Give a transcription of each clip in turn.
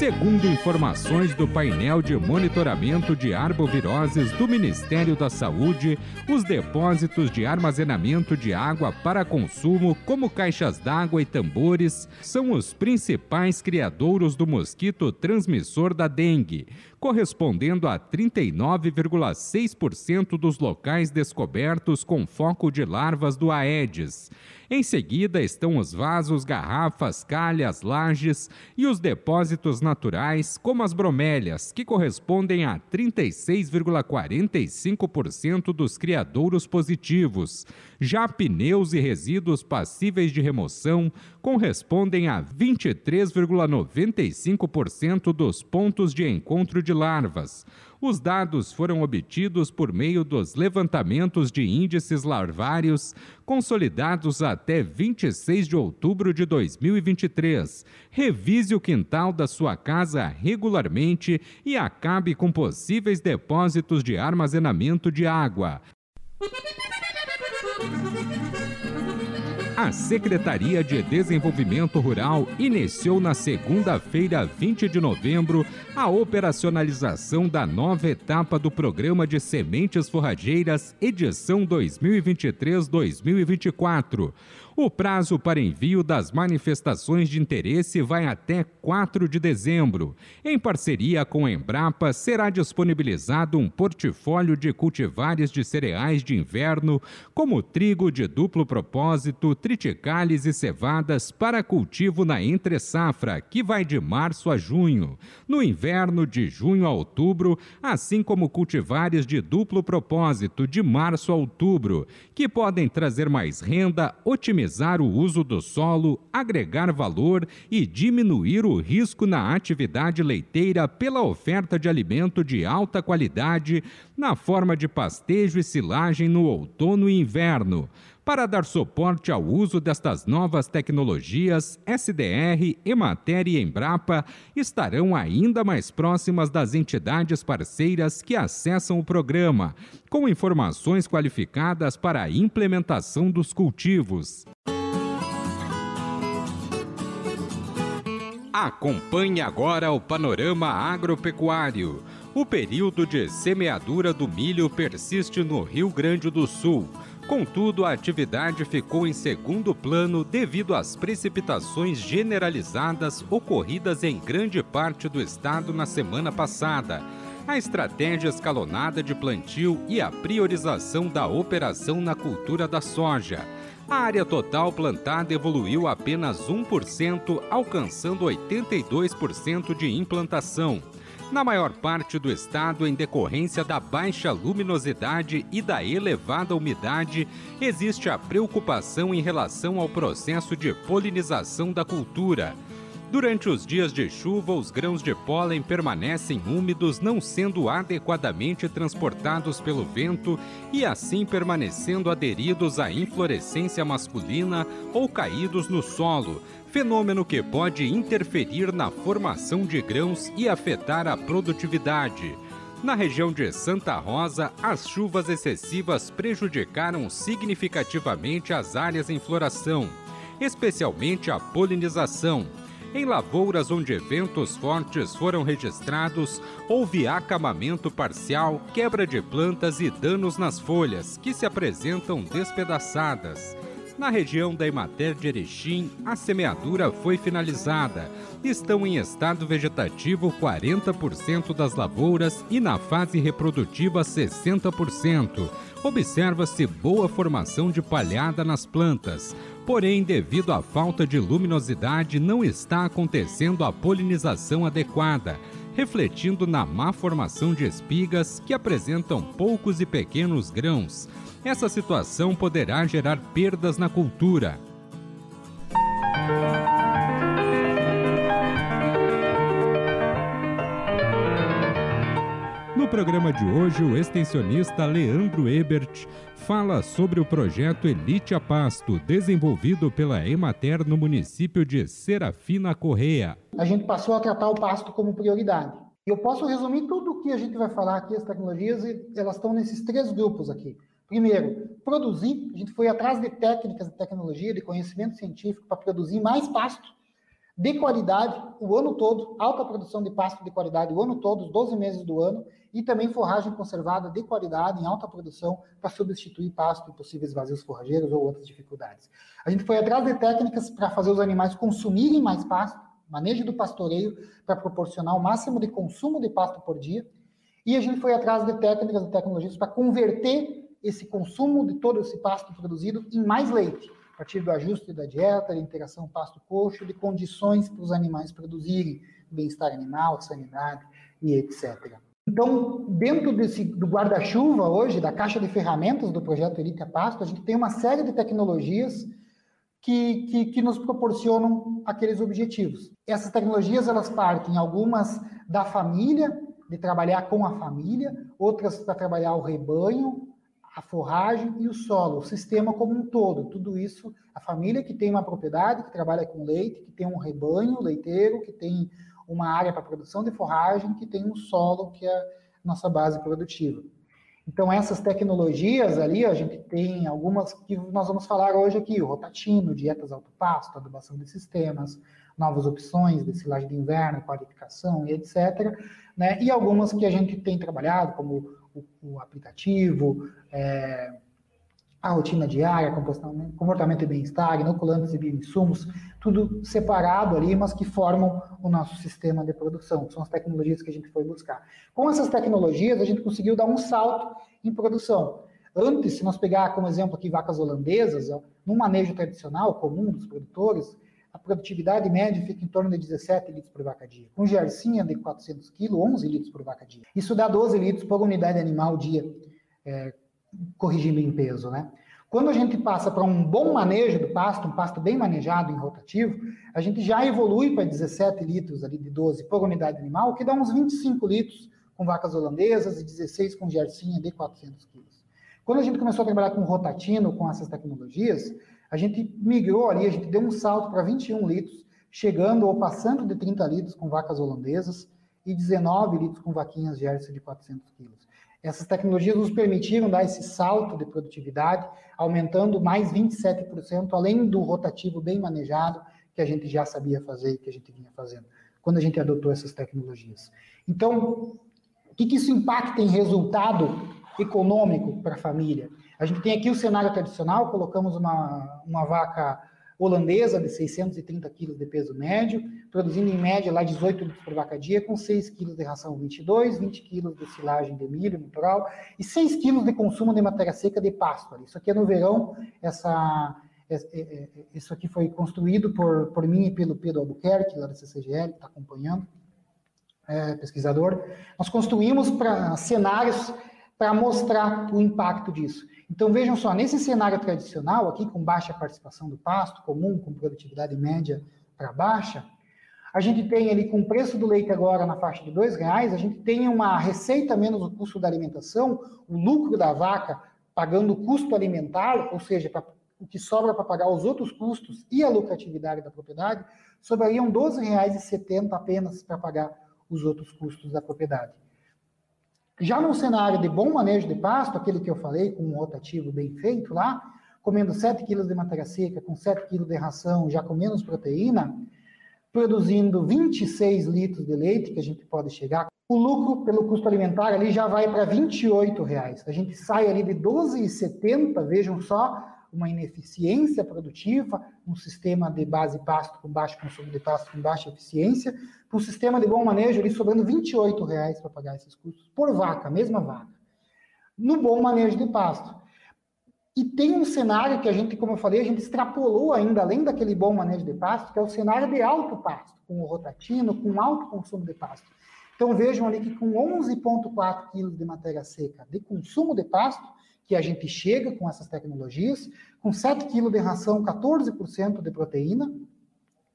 Segundo informações do painel de monitoramento de arboviroses do Ministério da Saúde, os depósitos de armazenamento de água para consumo, como caixas d'água e tambores, são os principais criadouros do mosquito transmissor da dengue, correspondendo a 39,6% dos locais descobertos com foco de larvas do Aedes. Em seguida estão os vasos, garrafas, calhas, lajes e os depósitos naturais, como as bromélias, que correspondem a 36,45% dos criadouros positivos. Já pneus e resíduos passíveis de remoção correspondem a 23,95% dos pontos de encontro de larvas. Os dados foram obtidos por meio dos levantamentos de índices larvários consolidados até 26 de outubro de 2023. Revise o quintal da sua casa regularmente e acabe com possíveis depósitos de armazenamento de água. A Secretaria de Desenvolvimento Rural iniciou na segunda-feira, 20 de novembro, a operacionalização da nova etapa do Programa de Sementes Forrageiras, edição 2023-2024. O prazo para envio das manifestações de interesse vai até 4 de dezembro. Em parceria com a Embrapa, será disponibilizado um portfólio de cultivares de cereais de inverno, como trigo de duplo propósito, triticales e cevadas para cultivo na entre-safra, que vai de março a junho. No inverno, de junho a outubro, assim como cultivares de duplo propósito, de março a outubro, que podem trazer mais renda, otimizar otimizar o uso do solo, agregar valor e diminuir o risco na atividade leiteira pela oferta de alimento de alta qualidade na forma de pastejo e silagem no outono e inverno. Para dar suporte ao uso destas novas tecnologias, SDR, Emater e Embrapa estarão ainda mais próximas das entidades parceiras que acessam o programa, com informações qualificadas para a implementação dos cultivos. Acompanhe agora o panorama agropecuário. O período de semeadura do milho persiste no Rio Grande do Sul. Contudo, a atividade ficou em segundo plano devido às precipitações generalizadas ocorridas em grande parte do estado na semana passada. A estratégia escalonada de plantio e a priorização da operação na cultura da soja a área total plantada evoluiu apenas 1%, alcançando 82% de implantação. Na maior parte do estado, em decorrência da baixa luminosidade e da elevada umidade, existe a preocupação em relação ao processo de polinização da cultura. Durante os dias de chuva, os grãos de pólen permanecem úmidos, não sendo adequadamente transportados pelo vento e assim permanecendo aderidos à inflorescência masculina ou caídos no solo, fenômeno que pode interferir na formação de grãos e afetar a produtividade. Na região de Santa Rosa, as chuvas excessivas prejudicaram significativamente as áreas em floração, especialmente a polinização em lavouras onde ventos fortes foram registrados, houve acamamento parcial, quebra de plantas e danos nas folhas, que se apresentam despedaçadas. Na região da Emater de Erechim, a semeadura foi finalizada. Estão em estado vegetativo 40% das lavouras e na fase reprodutiva 60%. Observa-se boa formação de palhada nas plantas. Porém, devido à falta de luminosidade, não está acontecendo a polinização adequada, refletindo na má formação de espigas que apresentam poucos e pequenos grãos. Essa situação poderá gerar perdas na cultura. Programa de hoje, o extensionista Leandro Ebert fala sobre o projeto Elite a Pasto, desenvolvido pela Emater no município de Serafina Correia. A gente passou a tratar o pasto como prioridade. Eu posso resumir tudo o que a gente vai falar aqui, as tecnologias, elas estão nesses três grupos aqui. Primeiro, produzir. A gente foi atrás de técnicas de tecnologia, de conhecimento científico para produzir mais pasto de qualidade o ano todo, alta produção de pasto de qualidade o ano todo, os 12 meses do ano, e também forragem conservada de qualidade em alta produção para substituir pasto e possíveis vazios forrageiros ou outras dificuldades. A gente foi atrás de técnicas para fazer os animais consumirem mais pasto, manejo do pastoreio para proporcionar o máximo de consumo de pasto por dia, e a gente foi atrás de técnicas e tecnologias para converter esse consumo de todo esse pasto produzido em mais leite, partir do ajuste da dieta, da interação pasto-coxo, de condições para os animais produzirem bem-estar animal, sanidade e etc. Então, dentro desse, do guarda-chuva hoje, da caixa de ferramentas do projeto Elite a Pasto, a gente tem uma série de tecnologias que, que, que, nos proporcionam aqueles objetivos. Essas tecnologias, elas partem, algumas da família, de trabalhar com a família, outras para trabalhar o rebanho, a forragem e o solo, o sistema como um todo. Tudo isso, a família que tem uma propriedade, que trabalha com leite, que tem um rebanho leiteiro, que tem uma área para produção de forragem, que tem um solo, que é nossa base produtiva. Então, essas tecnologias ali, a gente tem algumas que nós vamos falar hoje aqui, o rotatino, dietas autopasto, adubação de sistemas, novas opções de silagem de inverno, qualificação e etc. Né? E algumas que a gente tem trabalhado, como o, o aplicativo, é, a rotina diária, comportamento e bem-estar, inoculantes e bioinsumos, tudo separado ali, mas que formam o nosso sistema de produção. São as tecnologias que a gente foi buscar. Com essas tecnologias, a gente conseguiu dar um salto em produção. Antes, se nós pegar como exemplo aqui vacas holandesas, no manejo tradicional, comum dos produtores, a produtividade média fica em torno de 17 litros por vaca dia. Com gercinha de 400 quilos, 11 litros por vaca dia. Isso dá 12 litros por unidade animal dia, é, corrigindo em peso, né? Quando a gente passa para um bom manejo do pasto, um pasto bem manejado em rotativo, a gente já evolui para 17 litros ali de 12 por unidade animal, que dá uns 25 litros com vacas holandesas e 16 com gercinha de 400 quilos. Quando a gente começou a trabalhar com rotatino, com essas tecnologias, a gente migrou ali, a gente deu um salto para 21 litros, chegando ou passando de 30 litros com vacas holandesas e 19 litros com vaquinhas Jersey de 400 quilos. Essas tecnologias nos permitiram dar esse salto de produtividade, aumentando mais 27%, além do rotativo bem manejado, que a gente já sabia fazer e que a gente vinha fazendo, quando a gente adotou essas tecnologias. Então, o que, que isso impacta em resultado econômico para a família? A gente tem aqui o cenário tradicional, colocamos uma, uma vaca holandesa de 630 quilos de peso médio, produzindo em média lá 18 litros por vaca dia, com 6 quilos de ração 22, 20 quilos de silagem de milho natural e 6 quilos de consumo de matéria seca de pasto. Isso aqui é no verão, essa, é, é, é, isso aqui foi construído por, por mim e pelo Pedro Albuquerque, lá da CCGL, que está acompanhando, é, pesquisador. Nós construímos para cenários para mostrar o impacto disso. Então vejam só, nesse cenário tradicional, aqui com baixa participação do pasto, comum, com produtividade média para baixa, a gente tem ali com o preço do leite agora na faixa de R$ reais, a gente tem uma receita menos o custo da alimentação, o lucro da vaca pagando o custo alimentar, ou seja, pra, o que sobra para pagar os outros custos e a lucratividade da propriedade, sobrariam R$ 12,70 apenas para pagar os outros custos da propriedade. Já num cenário de bom manejo de pasto, aquele que eu falei, com um rotativo bem feito lá, comendo 7 quilos de matéria seca, com 7 quilos de ração, já com menos proteína, produzindo 26 litros de leite, que a gente pode chegar, o lucro pelo custo alimentar ali já vai para 28 reais. A gente sai ali de 12,70, vejam só, uma ineficiência produtiva, um sistema de base pasto com baixo consumo de pasto com baixa eficiência, para um sistema de bom manejo ali sobrando 28 reais para pagar esses custos por vaca, mesma vaca, no bom manejo de pasto. E tem um cenário que a gente, como eu falei, a gente extrapolou ainda, além daquele bom manejo de pasto, que é o cenário de alto pasto, com o rotatino, com alto consumo de pasto. Então vejam ali que com 11,4 quilos de matéria seca de consumo de pasto, que a gente chega com essas tecnologias, com 7 kg de ração, 14% de proteína,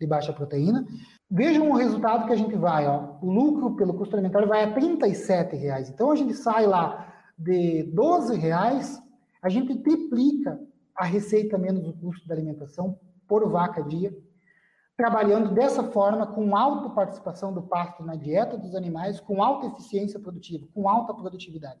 de baixa proteína, Vejam o resultado que a gente vai, ó. O lucro pelo custo alimentar vai a R$ reais. Então a gente sai lá de 12 reais, a gente triplica a receita menos o custo da alimentação por vaca dia, trabalhando dessa forma com alta participação do pasto na dieta dos animais, com alta eficiência produtiva, com alta produtividade.